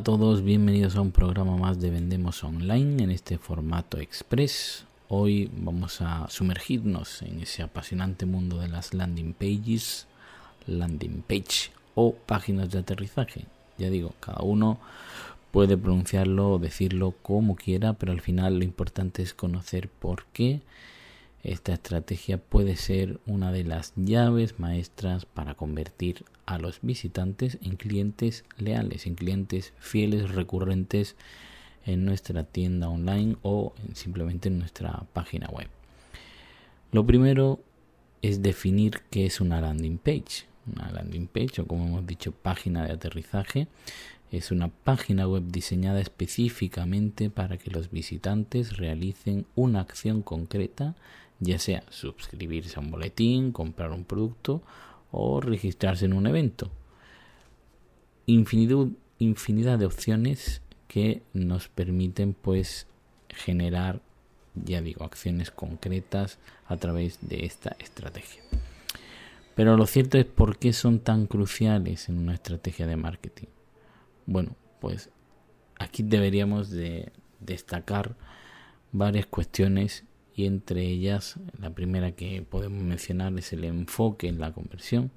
a todos, bienvenidos a un programa más de Vendemos Online en este formato express. Hoy vamos a sumergirnos en ese apasionante mundo de las landing pages, landing page o páginas de aterrizaje. Ya digo, cada uno puede pronunciarlo o decirlo como quiera, pero al final lo importante es conocer por qué esta estrategia puede ser una de las llaves maestras para convertir a los visitantes en clientes leales, en clientes fieles, recurrentes en nuestra tienda online o simplemente en nuestra página web. Lo primero es definir qué es una landing page. Una landing page o como hemos dicho página de aterrizaje es una página web diseñada específicamente para que los visitantes realicen una acción concreta, ya sea suscribirse a un boletín, comprar un producto o registrarse en un evento. Infinidad, de opciones que nos permiten pues generar, ya digo, acciones concretas a través de esta estrategia. Pero lo cierto es por qué son tan cruciales en una estrategia de marketing. Bueno, pues aquí deberíamos de destacar varias cuestiones y entre ellas la primera que podemos mencionar es el enfoque en la conversión,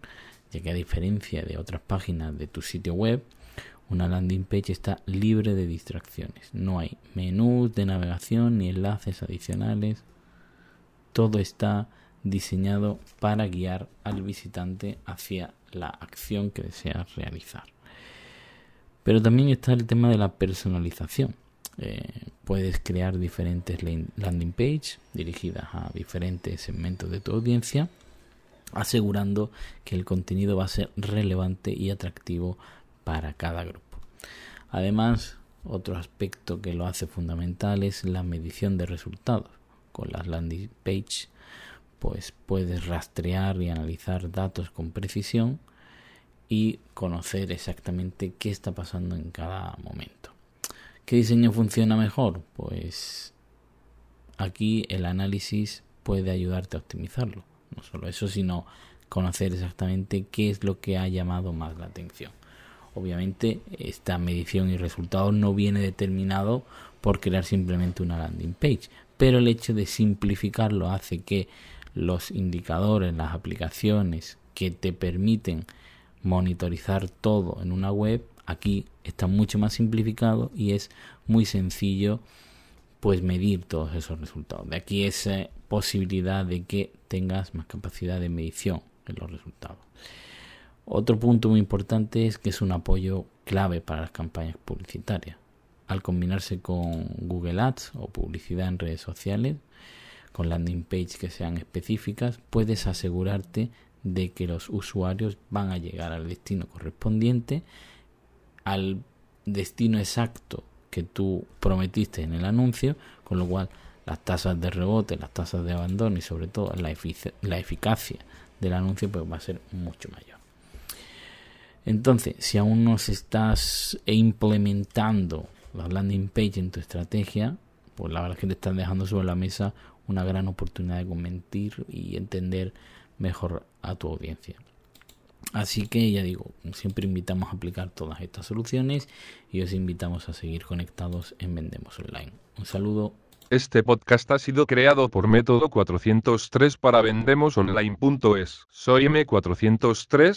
ya que a diferencia de otras páginas de tu sitio web, una landing page está libre de distracciones. No hay menús de navegación ni enlaces adicionales. Todo está diseñado para guiar al visitante hacia la acción que desea realizar. Pero también está el tema de la personalización. Eh, puedes crear diferentes landing page dirigidas a diferentes segmentos de tu audiencia, asegurando que el contenido va a ser relevante y atractivo para cada grupo. Además, otro aspecto que lo hace fundamental es la medición de resultados. Con las landing page, pues puedes rastrear y analizar datos con precisión y conocer exactamente qué está pasando en cada momento. ¿Qué diseño funciona mejor? Pues aquí el análisis puede ayudarte a optimizarlo. No solo eso, sino conocer exactamente qué es lo que ha llamado más la atención. Obviamente esta medición y resultado no viene determinado por crear simplemente una landing page, pero el hecho de simplificarlo hace que los indicadores, las aplicaciones que te permiten monitorizar todo en una web Aquí está mucho más simplificado y es muy sencillo pues medir todos esos resultados. De aquí esa posibilidad de que tengas más capacidad de medición en los resultados. Otro punto muy importante es que es un apoyo clave para las campañas publicitarias. Al combinarse con Google Ads o publicidad en redes sociales, con landing page que sean específicas, puedes asegurarte de que los usuarios van a llegar al destino correspondiente al destino exacto que tú prometiste en el anuncio, con lo cual las tasas de rebote, las tasas de abandono y sobre todo la, la eficacia del anuncio pues va a ser mucho mayor. Entonces, si aún no se estás implementando la landing page en tu estrategia, pues la verdad es que te están dejando sobre la mesa una gran oportunidad de comentir y entender mejor a tu audiencia. Así que ya digo, siempre invitamos a aplicar todas estas soluciones y os invitamos a seguir conectados en Vendemos Online. Un saludo. Este podcast ha sido creado por Método 403 para vendemosonline.es. Soy M403